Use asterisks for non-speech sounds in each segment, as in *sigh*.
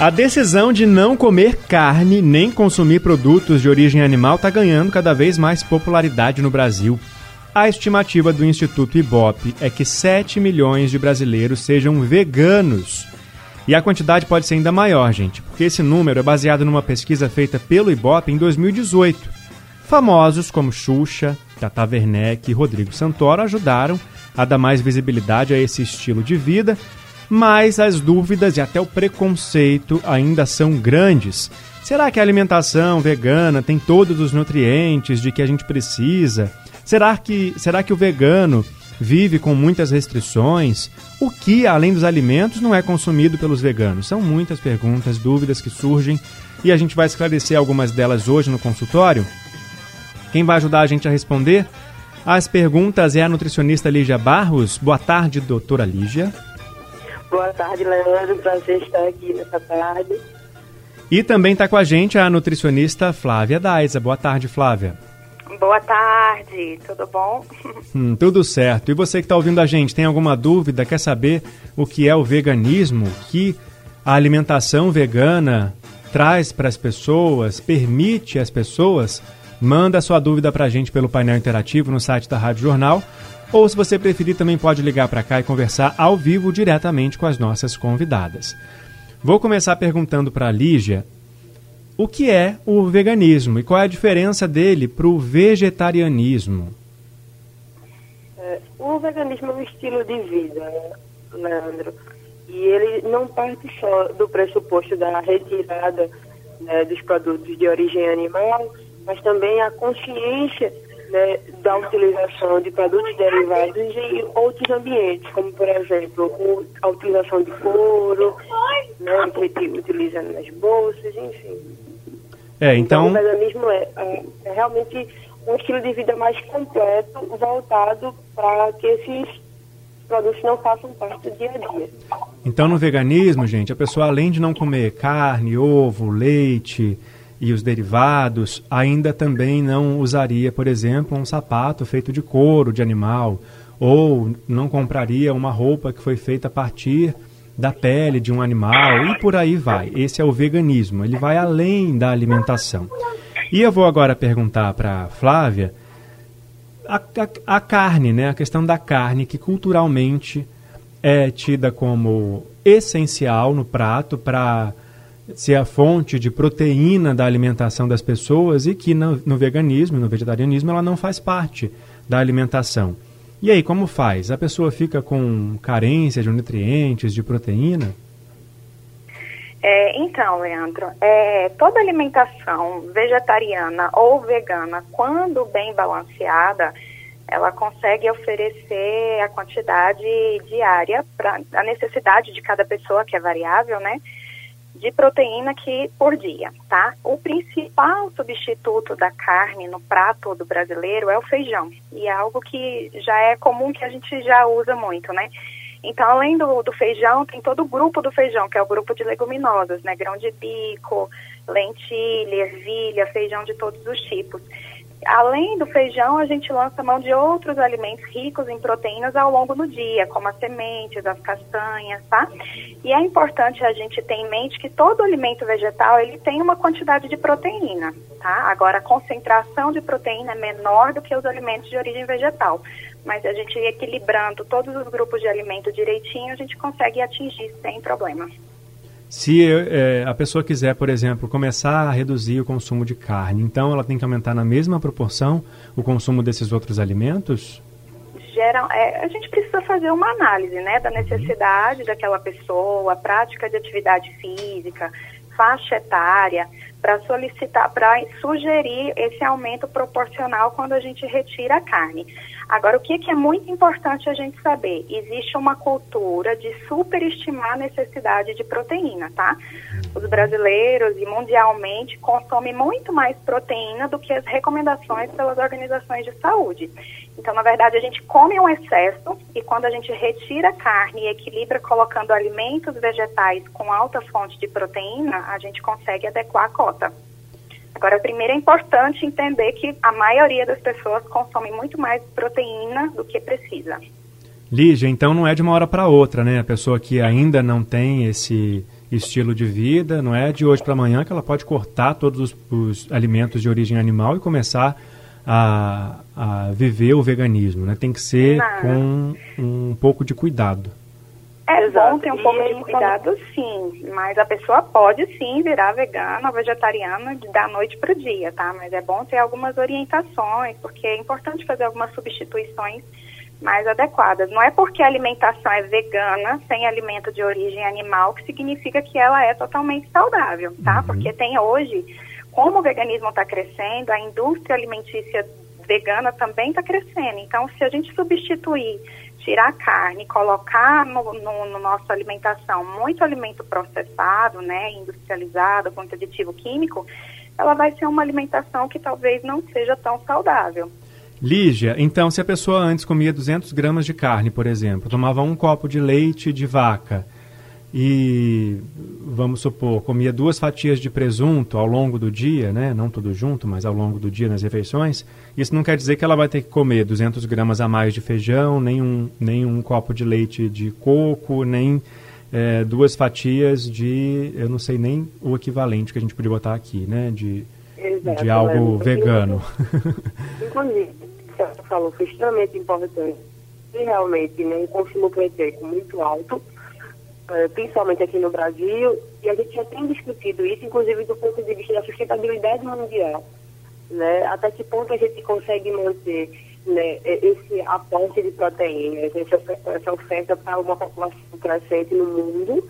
A decisão de não comer carne nem consumir produtos de origem animal está ganhando cada vez mais popularidade no Brasil. A estimativa do Instituto Ibope é que 7 milhões de brasileiros sejam veganos. E a quantidade pode ser ainda maior, gente, porque esse número é baseado numa pesquisa feita pelo Ibope em 2018. Famosos como Xuxa, Tata Werneck e Rodrigo Santoro ajudaram a dar mais visibilidade a esse estilo de vida mas as dúvidas e até o preconceito ainda são grandes. Será que a alimentação vegana tem todos os nutrientes de que a gente precisa? Será que, será que o vegano vive com muitas restrições? O que, além dos alimentos, não é consumido pelos veganos? São muitas perguntas, dúvidas que surgem e a gente vai esclarecer algumas delas hoje no consultório. Quem vai ajudar a gente a responder as perguntas é a nutricionista Lígia Barros. Boa tarde, doutora Lígia. Boa tarde, Leandro. Prazer estar aqui nessa tarde. E também está com a gente a nutricionista Flávia Daiza. Boa tarde, Flávia. Boa tarde, tudo bom? *laughs* Hum, tudo certo. E você que está ouvindo a gente, tem alguma dúvida? Quer saber o que é o veganismo? Que a alimentação vegana traz para as pessoas, permite às pessoas? Manda sua dúvida para a gente pelo painel interativo no site da Rádio Jornal ou, se você preferir, também pode ligar para cá e conversar ao vivo diretamente com as nossas convidadas. Vou começar perguntando para a Lígia o que é o veganismo e qual é a diferença dele para o vegetarianismo. É, o veganismo é um estilo de vida, Leandro, e ele não parte só do pressuposto da retirada né, dos produtos de origem animal, mas também a consciência né, da utilização de produtos derivados em outros ambientes, como, por exemplo, a utilização de couro, né, que a gente utiliza nas bolsas, enfim. É, então... então o veganismo é, é, é realmente um estilo de vida mais completo, voltado para que esses produtos não façam parte do dia a dia. Então, no veganismo, gente, a pessoa, além de não comer carne, ovo, leite, e os derivados, ainda também não usaria, por exemplo, um sapato feito de couro de animal, ou não compraria uma roupa que foi feita a partir da pele de um animal, e por aí vai. Esse é o veganismo, ele vai além da alimentação. E eu vou agora perguntar para Flávia a, a, a carne, né? a questão da carne, que culturalmente é tida como essencial no prato para ser a fonte de proteína da alimentação das pessoas e que no, no veganismo, no vegetarianismo, ela não faz parte da alimentação. E aí, como faz? A pessoa fica com carência de nutrientes, de proteína? É, então, Leandro, é, toda alimentação vegetariana ou vegana, quando bem balanceada, ela consegue oferecer a quantidade diária para a necessidade de cada pessoa, que é variável, né? De proteína que por dia, tá? O principal substituto da carne no prato do brasileiro é o feijão. E é algo que já é comum que a gente já usa muito, né? Então, além do, do feijão, tem todo o grupo do feijão, que é o grupo de leguminosas, né? Grão de bico, lentilha, ervilha, feijão de todos os tipos. Além do feijão, a gente lança mão de outros alimentos ricos em proteínas ao longo do dia, como as sementes, as castanhas, tá? E é importante a gente ter em mente que todo alimento vegetal, ele tem uma quantidade de proteína, tá? Agora, a concentração de proteína é menor do que os alimentos de origem vegetal. Mas a gente equilibrando todos os grupos de alimento direitinho, a gente consegue atingir sem problema. Se é, a pessoa quiser, por exemplo, começar a reduzir o consumo de carne, então ela tem que aumentar na mesma proporção o consumo desses outros alimentos? Geral, é, a gente precisa fazer uma análise né, da necessidade uhum. daquela pessoa, prática de atividade física, faixa etária, para solicitar, para sugerir esse aumento proporcional quando a gente retira a carne. Agora, o que, que é muito importante a gente saber? Existe uma cultura de superestimar a necessidade de proteína, tá? Os brasileiros e mundialmente consomem muito mais proteína do que as recomendações pelas organizações de saúde. Então, na verdade, a gente come um excesso e quando a gente retira carne e equilibra colocando alimentos vegetais com alta fonte de proteína, a gente consegue adequar a cota. Agora, primeiro é importante entender que a maioria das pessoas consome muito mais proteína do que precisa. Lígia, então não é de uma hora para outra, né? A pessoa que ainda não tem esse estilo de vida, não é de hoje para amanhã que ela pode cortar todos os, os, alimentos de origem animal e começar a, a viver o veganismo, né? Tem que ser não. com um pouco de cuidado. É Exato. bom ter um pouco de cuidado, sim, mas a pessoa pode sim virar vegana ou vegetariana da noite para o dia, tá? Mas é bom ter algumas orientações, porque é importante fazer algumas substituições mais adequadas. Não é porque a alimentação é vegana, sem alimento de origem animal, que significa que ela é totalmente saudável, tá? Uhum. Porque tem hoje, como o veganismo está crescendo, a indústria alimentícia vegana também está crescendo. Então, se a gente substituir tirar a carne, colocar no, no, no nossa alimentação muito alimento processado, né, industrializado, com aditivo químico, ela vai ser uma alimentação que talvez não seja tão saudável. Lígia, então se a pessoa antes comia 200 gramas de carne, por exemplo, tomava um copo de leite de vaca e, vamos supor, comia duas fatias de presunto ao longo do dia, né? não tudo junto, mas ao longo do dia nas refeições, isso não quer dizer que ela vai ter que comer 200 gramas a mais de feijão, nem um, nem um copo de leite de coco, nem é, duas fatias de, eu não sei nem o equivalente que a gente podia botar aqui, né? De, Exato, de algo vegano. Inclusive, você falou foi extremamente importante. E realmente, né, o consumo proteico muito alto, é, principalmente aqui no Brasil, e a gente já tem discutido isso, inclusive do ponto de vista da sustentabilidade mundial. Né? Até que ponto a gente consegue manter né, esse aporte de proteínas, essa oferta para uma população crescente no mundo,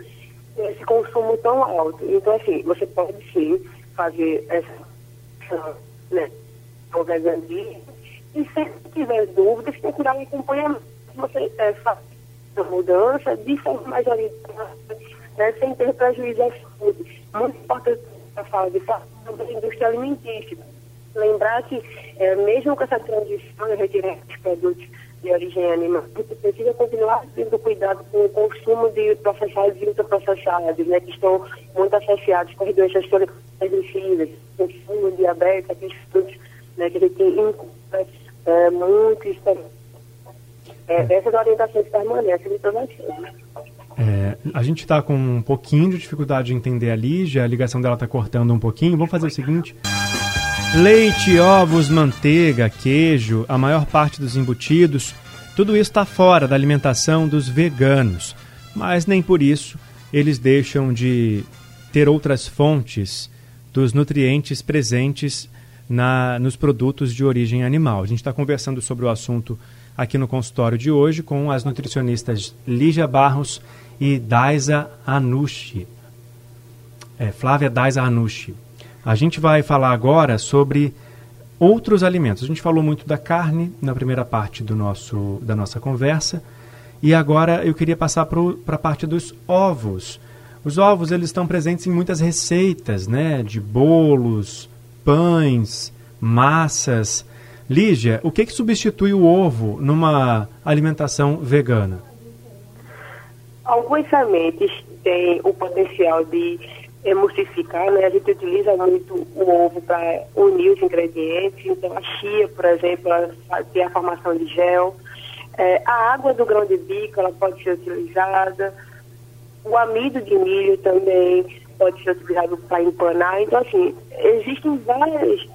esse consumo tão alto. Então, assim, você pode sim fazer essa né, veganismo e se tiver dúvidas, procurar um acompanhamento. Você é, faz mudança de forma orientada, né, sem ter prejuízo à saúde. Muito importante a fala de sobre a indústria alimentícia. Lembrar que, é, mesmo com essa transição de retirar os produtos de origem animal, precisa continuar tendo cuidado com o consumo de processados e ultraprocessados, né, que estão muito associados com as doenças transmissíveis, consumo, diabetes, aqueles produtos né, que a gente tem é, muito é, essas orientações permanecem de todas as. É, a gente está com um pouquinho de dificuldade de entender a Lígia, a ligação dela está cortando um pouquinho. Vamos fazer o seguinte: leite, ovos, manteiga, queijo, a maior parte dos embutidos, tudo isso está fora da alimentação dos veganos. Mas nem por isso eles deixam de ter outras fontes dos nutrientes presentes na, nos produtos de origem animal. A gente está conversando sobre o assunto aqui no consultório de hoje com as nutricionistas Lígia Barros e Daisa Anushi. É, Flávia Daisa Anushi. A gente vai falar agora sobre outros alimentos. A gente falou muito da carne na primeira parte do nosso, da nossa conversa. E agora eu queria passar para a parte dos ovos. Os ovos eles estão presentes em muitas receitas, né? De bolos, pães, massas. Lígia, o que, que substitui o ovo numa alimentação vegana? Algumas sementes têm o potencial de emulsificar, né? A gente utiliza muito o ovo para unir os ingredientes. Então, a chia, por exemplo, tem a formação de gel. É, a água do grão de bico, ela pode ser utilizada. O amido de milho também pode ser utilizado para empanar. Então, assim, existem várias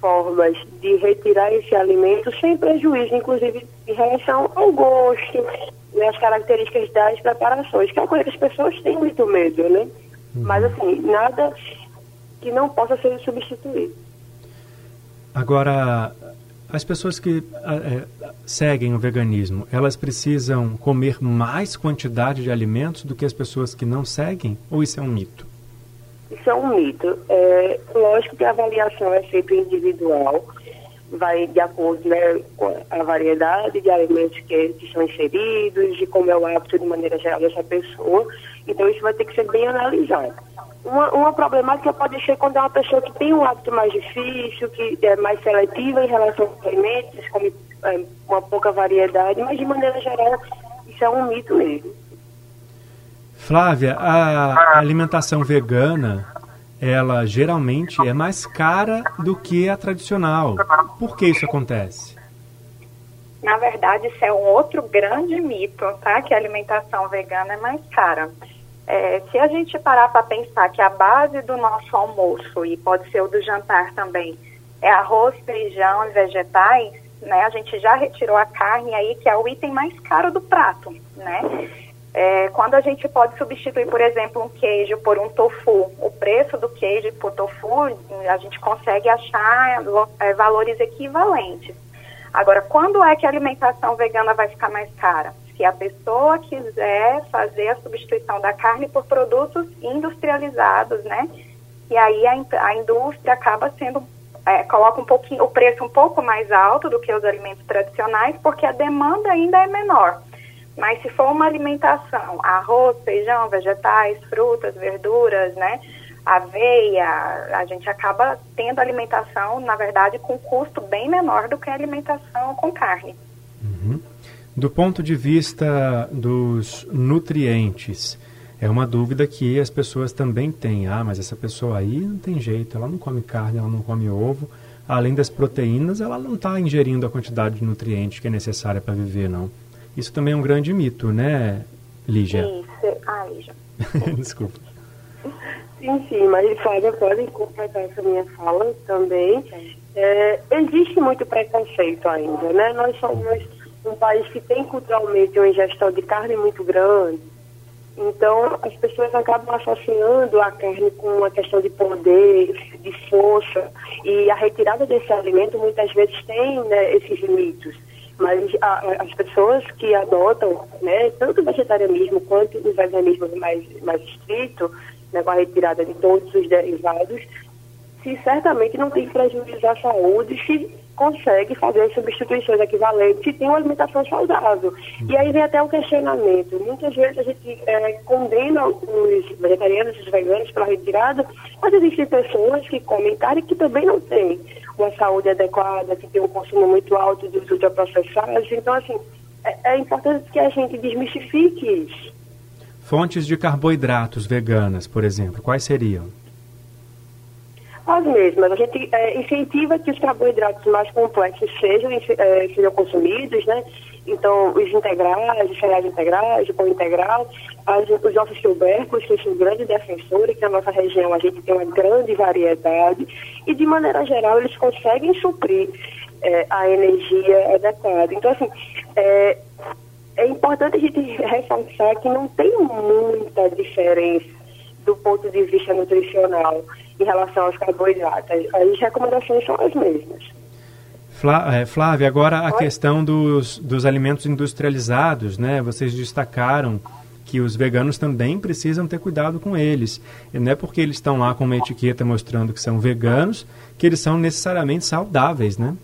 formas de retirar esse alimento sem prejuízo, inclusive em relação ao gosto, né, as características das preparações, que é uma coisa que as pessoas têm muito medo, né? Uhum. Mas assim, nada que não possa ser substituído. Agora, as pessoas que é, seguem o veganismo, elas precisam comer mais quantidade de alimentos do que as pessoas que não seguem? Ou isso é um mito? Isso é um mito. É, lógico que a avaliação é sempre individual, vai de acordo né, com a variedade de alimentos que, que são inseridos, de como é o hábito de maneira geral dessa pessoa. Então isso vai ter que ser bem analisado. Uma, uma problemática pode ser quando é uma pessoa que tem um hábito mais difícil, que é mais seletiva em relação aos alimentos, come é, uma pouca variedade, mas de maneira geral isso é um mito mesmo. Flávia, a alimentação vegana, ela geralmente é mais cara do que a tradicional. Por que isso acontece? Na verdade, isso é um outro grande mito, tá? Que a alimentação vegana é mais cara. É, se a gente parar para pensar que a base do nosso almoço, e pode ser o do jantar também, é arroz, feijão e vegetais, né? A gente já retirou a carne aí, que é o item mais caro do prato, né? É, quando a gente pode substituir, por exemplo, um queijo por um tofu, o preço do queijo por tofu, a gente consegue achar é, valores equivalentes. Agora, quando é que a alimentação vegana vai ficar mais cara? Se a pessoa quiser fazer a substituição da carne por produtos industrializados, né? E aí a, a indústria acaba sendo é, coloca um pouquinho o preço um pouco mais alto do que os alimentos tradicionais, porque a demanda ainda é menor. Mas se for uma alimentação, arroz, feijão, vegetais, frutas, verduras, né? Aveia, a gente acaba tendo alimentação, na verdade, com custo bem menor do que a alimentação com carne. Uhum. Do ponto de vista dos nutrientes, é uma dúvida que as pessoas também têm. Ah, mas essa pessoa aí não tem jeito, ela não come carne, ela não come ovo. Além das proteínas, ela não está ingerindo a quantidade de nutrientes que é necessária para viver, não. Isso também é um grande mito, né, Lígia? Isso. Ah, Lígia. *laughs* Desculpa. Sim, sim, mas Flávia pode completar essa minha fala também. É, existe muito preconceito ainda, né? Nós somos um país que tem culturalmente uma ingestão de carne muito grande, então, as pessoas acabam associando a carne com uma questão de poder, de força, e a retirada desse alimento muitas vezes tem né, esses mitos. Mas a, as pessoas que adotam né, tanto o vegetarianismo quanto o veganismo mais, mais estrito, né, com a retirada de todos os derivados, se certamente não tem prejuízo à saúde, se consegue fazer as substituições equivalentes e tem uma alimentação saudável. E aí vem até um questionamento. Muitas vezes a gente é, condena os vegetarianos e os veganos pela retirada, mas existem pessoas que comem carne que também não têm uma saúde adequada, que tem um consumo muito alto dos ultraprocessados. Então, assim, é, é importante que a gente desmistifique isso. Fontes de carboidratos veganas, por exemplo, quais seriam? As mesmas. A gente é, incentiva que os carboidratos mais complexos sejam, é, sejam consumidos, né? Então, os integrais, os cereais integrais, o pão integral, as, os nossos tubérculos, que são grandes defensores, que na nossa região a gente tem uma grande variedade, e de maneira geral eles conseguem suprir é, a energia adequada. Então, assim, é, é importante a gente *laughs* reforçar que não tem muita diferença do ponto de vista nutricional em relação aos carboidratos. As recomendações são as mesmas. É, Flávia, agora a Oi? questão dos, dos alimentos industrializados, né? Vocês destacaram que os veganos também precisam ter cuidado com eles. E não é porque eles estão lá com uma etiqueta mostrando que são veganos que eles são necessariamente saudáveis, né?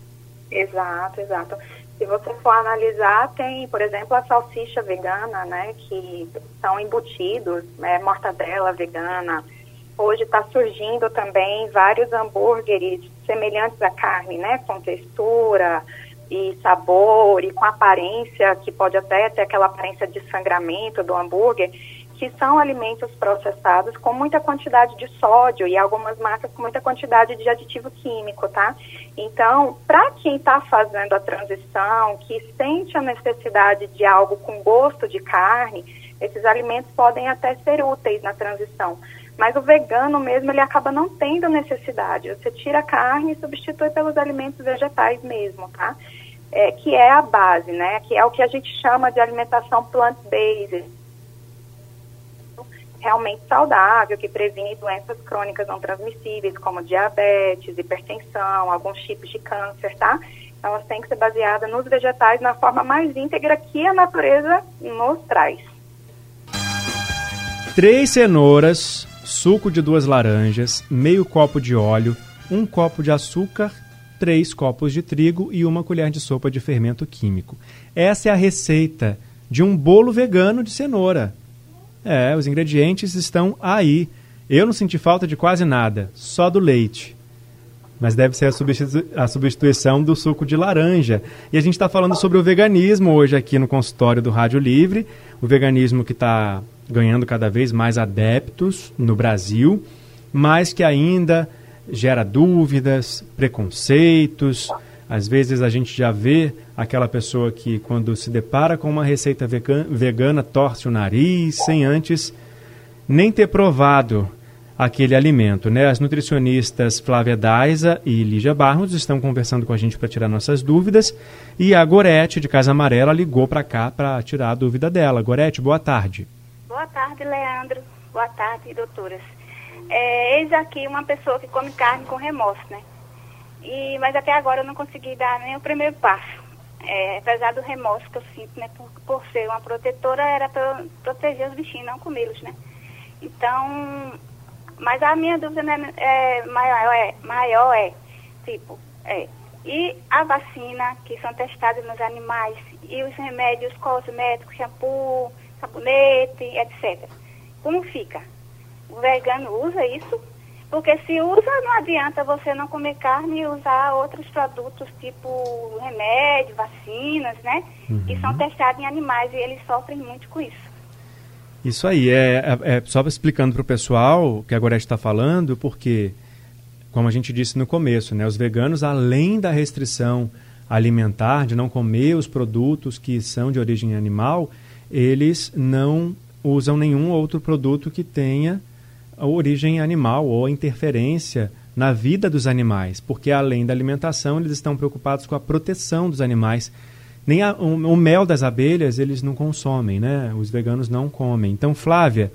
Exato, exato. Se você for analisar, tem, por exemplo, a salsicha vegana, né? Que são embutidos, né, mortadela vegana, Hoje está surgindo também vários hambúrgueres semelhantes à carne, né? Com textura e sabor e com aparência, que pode até ter aquela aparência de sangramento do hambúrguer, que são alimentos processados com muita quantidade de sódio e algumas marcas com muita quantidade de aditivo químico, tá? Então, para quem está fazendo a transição, que sente a necessidade de algo com gosto de carne, esses alimentos podem até ser úteis na transição. Mas o vegano mesmo, ele acaba não tendo necessidade. Você tira a carne e substitui pelos alimentos vegetais mesmo, tá? É, que é a base, né? Que é o que a gente chama de alimentação plant-based. Realmente saudável, que previne doenças crônicas não transmissíveis, como diabetes, hipertensão, alguns tipos de câncer, tá? Então, têm que ser baseadas nos vegetais na forma mais íntegra que a natureza nos traz. Três cenouras suco de duas laranjas, meio copo de óleo, um copo de açúcar, três copos de trigo e uma colher de sopa de fermento químico. Essa é a receita de um bolo vegano de cenoura. É, os ingredientes estão aí. Eu não senti falta de quase nada, só do leite. Mas deve ser a, substitu a substituição do suco de laranja. E a gente está falando sobre o veganismo hoje aqui no consultório do Rádio Livre. O veganismo que está ganhando cada vez mais adeptos no Brasil, mas que ainda gera dúvidas, preconceitos. Às vezes a gente já vê aquela pessoa que, quando se depara com uma receita vegana, torce o nariz sem antes nem ter provado aquele alimento. Né? As nutricionistas Flávia Daisa e Lígia Barros estão conversando com a gente para tirar nossas dúvidas. E a Gorete, de Casa Amarela, ligou para cá para tirar a dúvida dela. Gorete, boa tarde. Boa tarde, Leandro. Boa tarde, doutoras. É, eis aqui uma pessoa que come carne com remorso, né? E, mas até agora eu não consegui dar nem o primeiro passo. É, apesar do remorso que eu sinto, né? Por, por ser uma protetora, era para proteger os bichinhos, não comê-los, né? Então, mas a minha dúvida né, é, maior, é, maior é, tipo, é, e a vacina que são testadas nos animais e os remédios cosméticos, shampoo, sabonete, etc. Como fica? O vegano usa isso? Porque se usa, não adianta você não comer carne e usar outros produtos, tipo remédio, vacinas, né? Uhum. Que são testados em animais e eles sofrem muito com isso. Isso aí, é, é, é só explicando para o pessoal que agora está falando, porque, como a gente disse no começo, né, os veganos, além da restrição alimentar, de não comer os produtos que são de origem animal, eles não usam nenhum outro produto que tenha origem animal ou interferência na vida dos animais, porque além da alimentação, eles estão preocupados com a proteção dos animais. Nem a, o, o, mel das abelhas eles não consomem, né? Os veganos não comem. Então, Flávia,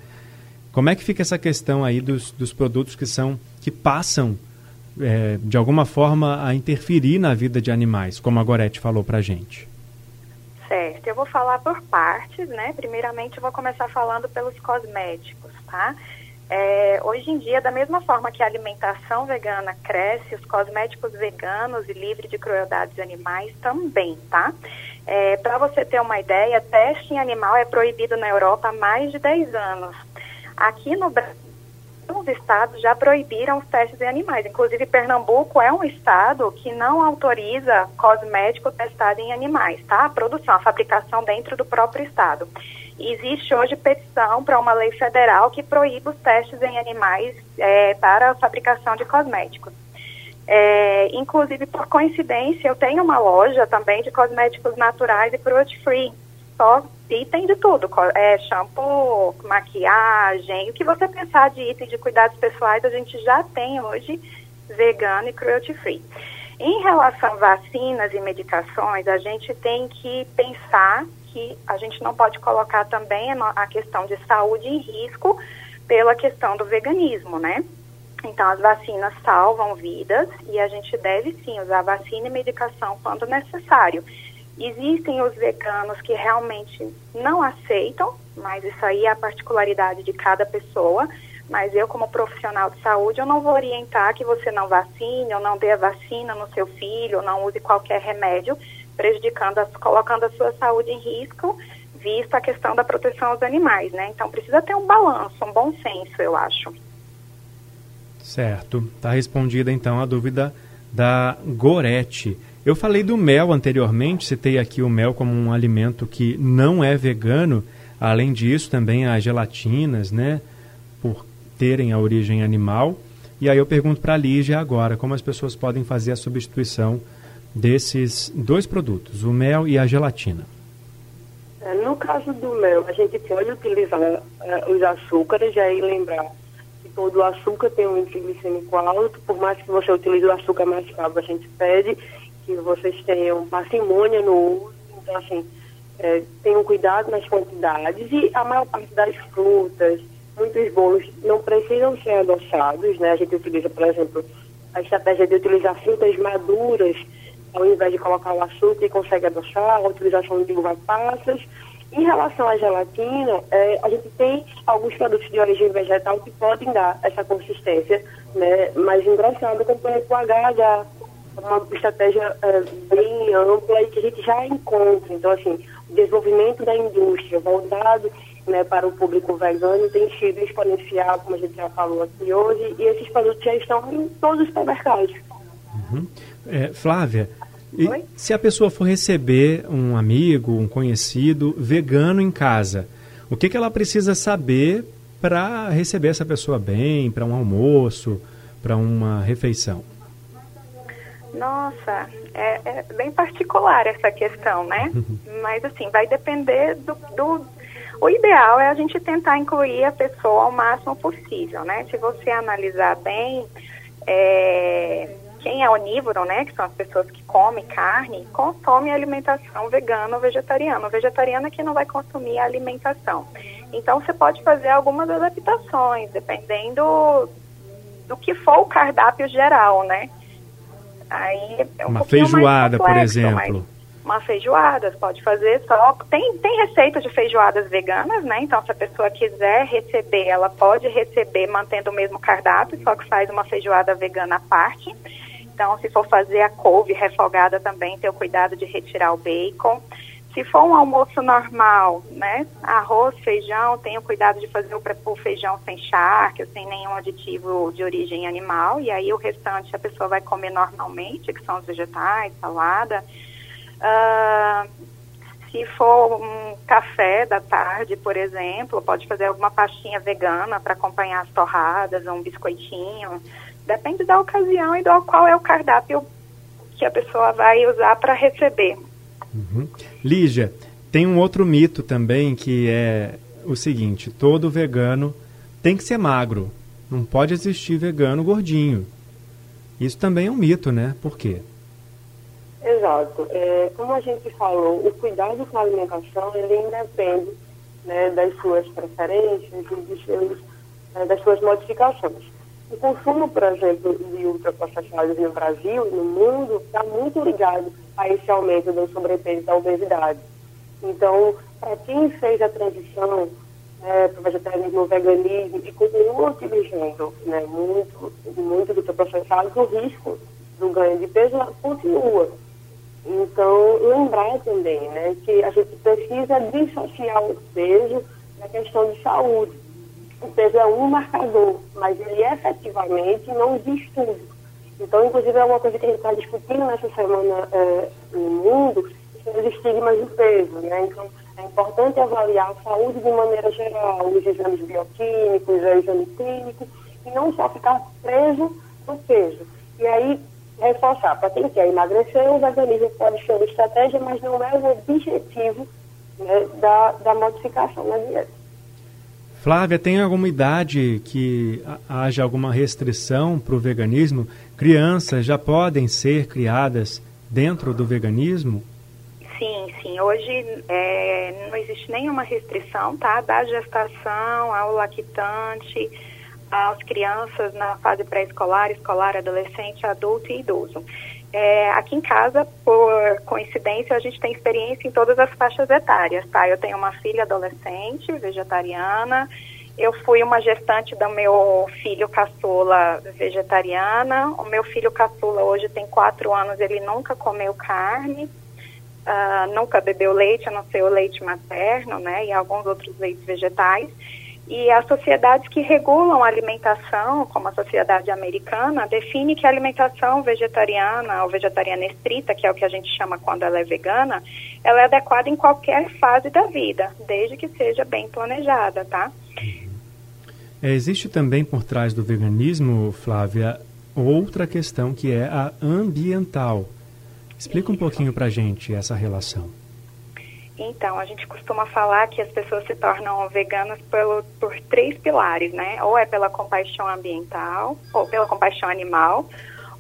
como é que fica essa questão aí dos, dos produtos que são que passam é, de alguma forma a interferir na vida de animais, como a Gorete falou para gente? Certo, eu vou falar por partes, né? Primeiramente, eu vou começar falando pelos cosméticos, tá? É, hoje em dia, da mesma forma que a alimentação vegana cresce, os cosméticos veganos e livres de crueldades animais também, tá? É, Para você ter uma ideia, teste em animal é proibido na Europa há mais de 10 anos. Aqui no Brasil, os estados já proibiram os testes em animais. Inclusive, Pernambuco é um estado que não autoriza cosmético testado em animais, tá? A produção, a fabricação dentro do próprio estado. Existe hoje petição para uma lei federal que proíbe os testes em animais é, para a fabricação de cosméticos. É, inclusive, por coincidência, eu tenho uma loja também de cosméticos naturais e cruelty-free. Só e tem de tudo, é, shampoo, maquiagem, o que você pensar de item de cuidados pessoais, a gente já tem hoje vegano e cruelty free. Em relação a vacinas e medicações, a gente tem que pensar que a gente não pode colocar também a questão de saúde em risco pela questão do veganismo, né? Então, as vacinas salvam vidas e a gente deve sim usar vacina e medicação quando necessário. Existem os veganos que realmente não aceitam, mas isso aí é a particularidade de cada pessoa. Mas eu, como profissional de saúde, eu não vou orientar que você não vacine ou não dê a vacina no seu filho, ou não use qualquer remédio, prejudicando, a, colocando a sua saúde em risco, vista a questão da proteção aos animais, né? Então precisa ter um balanço, um bom senso, eu acho. Certo. Está respondida então a dúvida da Gorete. Eu falei do mel anteriormente, citei aqui o mel como um alimento que não é vegano. Além disso, também as gelatinas, né, por terem a origem animal. E aí eu pergunto para a Lígia agora, como as pessoas podem fazer a substituição desses dois produtos, o mel e a gelatina? É, no caso do mel, a gente pode utilizar uh, os açúcares, e aí lembrar todo açúcar tem um índice glicêmico alto, por mais que você utilize o açúcar mais caro, a gente pede que vocês tenham parcimônia no uso, então assim, é, tenham cuidado nas quantidades e a maior parte das frutas, muitos bolos não precisam ser adoçados, né? A gente utiliza, por exemplo, a estratégia de utilizar frutas maduras ao invés de colocar o açúcar e consegue adoçar, a utilização de uva passas Em relação à gelatina, é, a gente tem alguns produtos de origem vegetal que podem dar essa consistência né, mais engrossada, como por exemplo o H já é uma estratégia é, bem ampla e que a gente já encontra. Então, assim, o desenvolvimento da indústria voltado né, para o público vegano tem sido exponencial, como a gente já falou aqui hoje, e esses produtos já estão em todos os supermercados. Uhum. É, Flávia, se a pessoa for receber um amigo, um conhecido vegano em casa, o que, que ela precisa saber para receber essa pessoa bem, para um almoço, para uma refeição? Nossa, é, é, bem particular essa questão, né? Mas assim, vai depender do, do, O ideal é a gente tentar incluir a pessoa ao máximo possível, né? Se você analisar bem, é, quem é onívoro, né, que são as pessoas que comem carne, consome alimentação vegana ou vegetariana. O vegetariano é que não vai consumir a alimentação. Então você pode fazer algumas adaptações, dependendo do que for o cardápio geral, né? Aí é um uma feijoada, complexo, por exemplo. Uma feijoada, pode fazer só. Tem, tem receitas de feijoadas veganas, né? Então, se a pessoa quiser receber, ela pode receber mantendo o mesmo cardápio, só que faz uma feijoada vegana à parte. Então, se for fazer a couve refogada também, ter o cuidado de retirar o bacon. Se for um almoço normal, né, arroz, feijão, tenha o cuidado de fazer o feijão sem charque, sem nenhum aditivo de origem animal, e aí o restante a pessoa vai comer normalmente, que são os vegetais, salada. Uh, se for um café da tarde, por exemplo, pode fazer alguma pastinha vegana para acompanhar as torradas, um biscoitinho. Depende da ocasião e do qual é o cardápio que a pessoa vai usar para receber. Uhum. Lígia, tem um outro mito também que é o seguinte: todo vegano tem que ser magro. Não pode existir vegano gordinho. Isso também é um mito, né? Por quê? Exato. É, como a gente falou, o cuidado com a alimentação ele independe né, das suas preferências e dos seus, né, das suas modificações. O consumo, por exemplo, de ultraprocessados no Brasil e no mundo está muito ligado a esse aumento do sobrepeso e da obesidade. Então, para quem fez a transição né, para o vegetarianismo, veganismo e continua utilizando né, muito, muito ultraprocessados, o risco do ganho de peso continua. Então, lembrar também né, que a gente precisa dissociar o peso da questão de saúde o peso é um marcador, mas ele efetivamente não diz tudo. Então, inclusive, é uma coisa que a gente está discutindo nessa semana é, no mundo, são os estigmas do peso. Né? Então, é importante avaliar a saúde de maneira geral, os exames bioquímicos, o exame clínico, e não só ficar preso no peso. E aí, reforçar, para quem quer emagrecer, o veganismo pode ser uma estratégia, mas não é o objetivo né, da, da modificação na dieta. Flávia, tem alguma idade que haja alguma restrição para o veganismo? Crianças já podem ser criadas dentro do veganismo? Sim, sim. Hoje é, não existe nenhuma restrição, tá? Da gestação ao lactante, às crianças na fase pré-escolar, escolar, adolescente, adulto e idoso. É, aqui em casa, por coincidência, a gente tem experiência em todas as faixas etárias, tá? Eu tenho uma filha adolescente, vegetariana, eu fui uma gestante do meu filho caçula vegetariana, o meu filho caçula hoje tem quatro anos, ele nunca comeu carne, uh, nunca bebeu leite, a não ser o leite materno, né, e alguns outros leites vegetais. E as sociedades que regulam a alimentação, como a sociedade americana, define que a alimentação vegetariana ou vegetariana estrita, que é o que a gente chama quando ela é vegana, ela é adequada em qualquer fase da vida, desde que seja bem planejada, tá? É, existe também por trás do veganismo, Flávia, outra questão que é a ambiental. Explica um pouquinho para gente essa relação. Então, a gente costuma falar que as pessoas se tornam veganas pelo, por três pilares, né? Ou é pela compaixão ambiental, ou pela compaixão animal,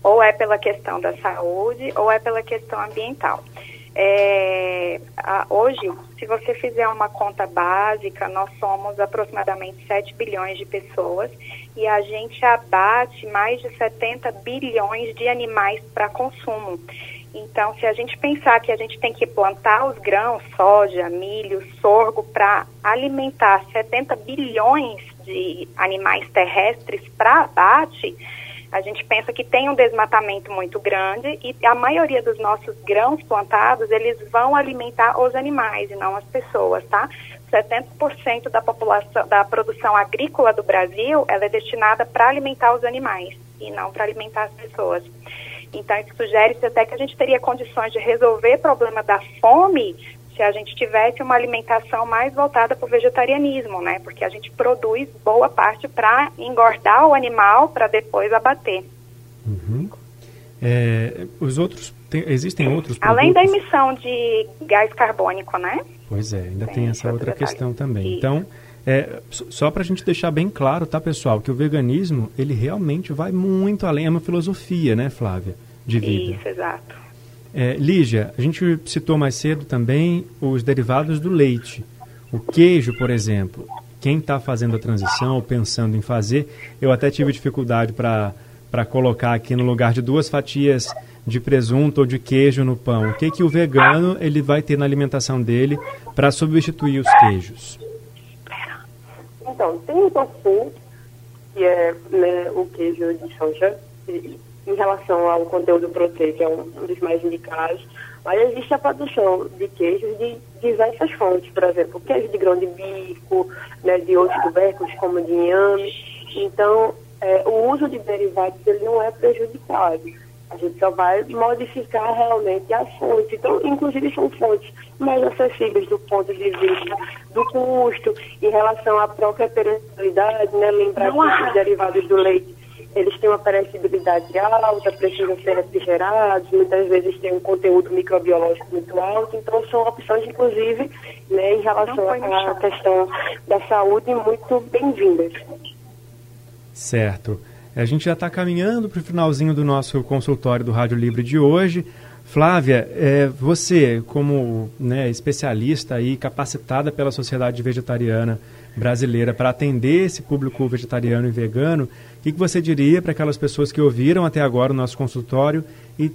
ou é pela questão da saúde, ou é pela questão ambiental. É, a, hoje, se você fizer uma conta básica, nós somos aproximadamente 7 bilhões de pessoas e a gente abate mais de 70 bilhões de animais para consumo. Então, se a gente pensar que a gente tem que plantar os grãos, soja, milho, sorgo, para alimentar 70 bilhões de animais terrestres para abate, a gente pensa que tem um desmatamento muito grande e a maioria dos nossos grãos plantados, eles vão alimentar os animais e não as pessoas, tá? 70% da população, da produção agrícola do Brasil, ela é destinada para alimentar os animais e não para alimentar as pessoas. Então, isso sugere-se até que a gente teria condições de resolver o problema da fome se a gente tivesse uma alimentação mais voltada para o vegetarianismo, né? Porque a gente produz boa parte para engordar o animal para depois abater. Uhum. É, os outros tem, existem outros produtos? Além da emissão de gás carbônico, né? Pois é, ainda tem, tem essa outra questão também. Então, é, só para a gente deixar bem claro, tá, pessoal, que o veganismo ele realmente vai muito além, é uma filosofia, né, Flávia, de vida. Isso, exato. É, Lígia, a gente citou mais cedo também os derivados do leite. O queijo, por exemplo, quem está fazendo a transição ou pensando em fazer, eu até tive dificuldade para colocar aqui no lugar de duas fatias de presunto ou de queijo no pão. O que, que o vegano ele vai ter na alimentação dele para substituir os queijos? Então, tem o tofu, que é né, o queijo de soja, em relação ao conteúdo proteico, é um, dos mais indicados. Mas existe a produção de queijos de diversas fontes, por exemplo, queijo de grão de bico, né, de outros tubérculos, como de inhame. Então, é, o uso de derivados ele não é prejudicado. A gente só vai modificar realmente as fontes. Então, inclusive, são fontes mais acessíveis do ponto de vista do custo, em relação à própria perecibilidade, né? Lembrar que os derivados do leite eles têm uma perecibilidade alta, precisam ser refrigerados, muitas vezes têm um conteúdo microbiológico muito alto, então são opções, inclusive, né, em relação à questão da saúde, muito bem-vindas. Certo. A gente já está caminhando para o finalzinho do nosso consultório do Rádio Livre de hoje. Flávia, é, você, como né, especialista e capacitada pela Sociedade Vegetariana Brasileira para atender esse público vegetariano e vegano, o que, que você diria para aquelas pessoas que ouviram até agora o nosso consultório e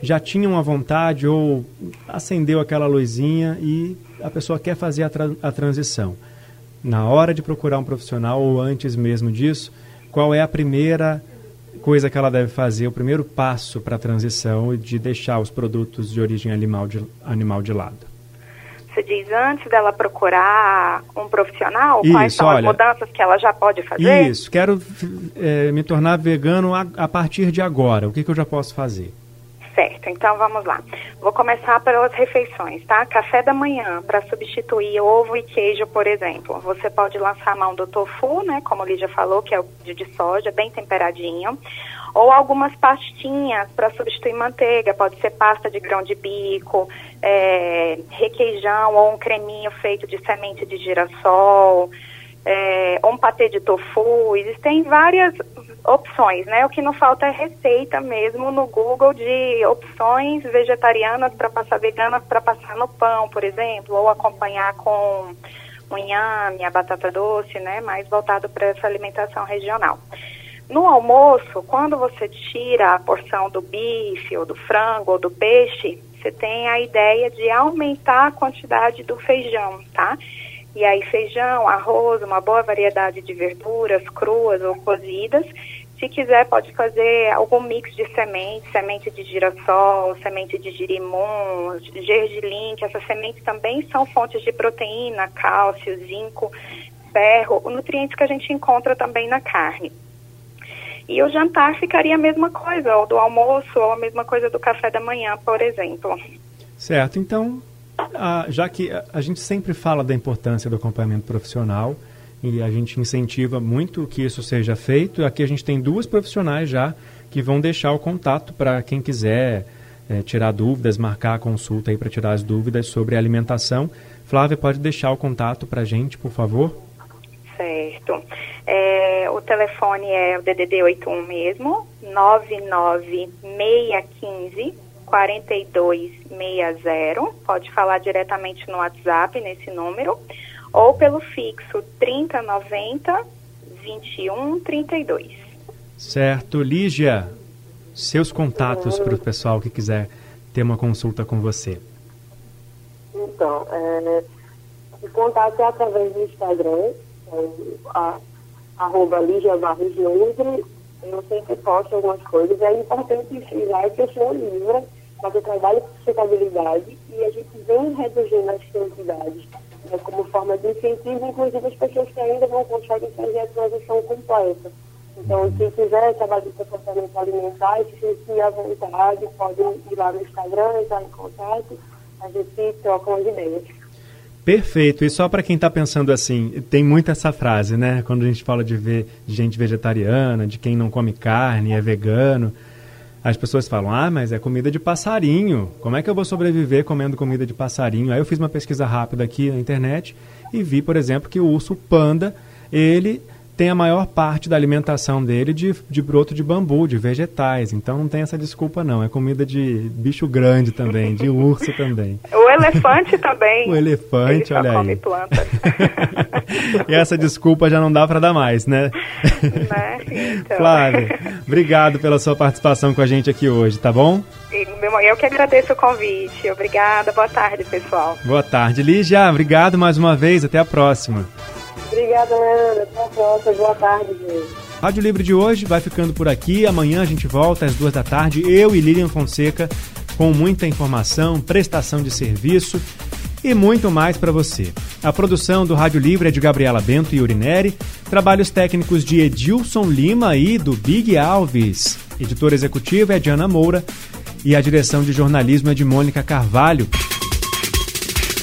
já tinham a vontade ou acendeu aquela luzinha e a pessoa quer fazer a, tra a transição? Na hora de procurar um profissional ou antes mesmo disso, qual é a primeira coisa que ela deve fazer, o primeiro passo para a transição de deixar os produtos de origem animal de, animal de lado? Você diz antes dela procurar um profissional? Isso, quais são olha, as mudanças que ela já pode fazer? Isso, quero é, me tornar vegano a, a, partir de agora. O que, que eu já posso fazer? Certo, então vamos lá. Vou começar pelas refeições, tá? Café da manhã, para substituir ovo e queijo, por exemplo. Você pode lançar a mão do tofu, né? Como a Lídia falou, que é o de soja, bem temperadinho ou algumas pastinhas para substituir manteiga, pode ser pasta de grão de bico, é, requeijão ou um creminho feito de semente de girassol, é, um patê de tofu, existem várias opções, né? O que não falta é receita mesmo no Google de opções vegetarianas para passar veganas para passar no pão, por exemplo, ou acompanhar com o inhame, a batata doce, né? Mais voltado para essa alimentação regional. No almoço, quando você tira a porção do bife, ou do frango, ou do peixe, você tem a ideia de aumentar a quantidade do feijão, tá? E aí, feijão, arroz, uma boa variedade de verduras cruas ou cozidas. Se quiser, pode fazer algum mix de sementes, semente de girassol, semente de girimum, gergelim, que essas sementes também são fontes de proteína, cálcio, zinco, ferro, nutrientes que a gente encontra também na carne. E o jantar ficaria a mesma coisa, ou do almoço, ou a mesma coisa do café da manhã, por exemplo. Certo. Então, a, já que a, gente sempre fala da importância do acompanhamento profissional e a gente incentiva muito que isso seja feito, aqui a gente tem duas profissionais já que vão deixar o contato para quem quiser é, tirar dúvidas, marcar a consulta aí para tirar as dúvidas sobre alimentação. Flávia, pode deixar o contato para a gente, por favor? Certo. É, o telefone é o DDD 81 mesmo, 99615 4260. Pode falar diretamente no WhatsApp nesse número ou pelo fixo 3090 2132. Certo, Lígia, seus contatos para o pessoal que quiser ter uma consulta com você? Então, é, o contato é através do Instagram, é, arroba Lígia Barros Nutri. Eu sempre posto algumas coisas. É importante frisar que eu sou livre, eu trabalho com sustentabilidade e a gente vem reduzindo as quantidades né, como forma de incentivo, inclusive as pessoas que ainda não conseguem fazer a transição completa. Então, quem quiser trabalhar com comportamento alimentar, se sentir à vontade, podem ir lá no Instagram, entrar em contato, a gente troca umas ideias. Perfeito. E só para quem está pensando assim, tem muito essa frase, né? Quando a gente fala de, ver, de gente vegetariana, de quem não come carne, é vegano. As pessoas falam, ah, mas é comida de passarinho. Como é que eu vou sobreviver comendo comida de passarinho? Aí eu fiz uma pesquisa rápida aqui na internet e vi, por exemplo, que o urso panda, ele tem a maior parte da alimentação dele de, de broto de bambu, de vegetais. Então não tem essa desculpa não. É comida de bicho grande também, de urso *laughs* também. O elefante também. *laughs* o elefante, Ele olha só aí. come plantas. *laughs* e essa desculpa já não dá para dar mais, né? né? Então. Flávia, obrigado pela sua participação com a gente aqui hoje, tá bom? Eu que agradeço o convite. Obrigada. Boa tarde, pessoal. Boa tarde, Lígia. Obrigado mais uma vez. Até a próxima. Obrigada, Leandro. Até a próxima. Boa tarde, gente. Rádio Livre de hoje vai ficando por aqui. Amanhã a gente volta às duas da tarde, eu e Lilian Fonseca, com muita informação, prestação de serviço e muito mais para você. A produção do Rádio Livre é de Gabriela Bento e Urineri, trabalhos técnicos de Edilson Lima e do Big Alves. Editora executiva é de Ana Moura e a direção de jornalismo é de Mônica Carvalho.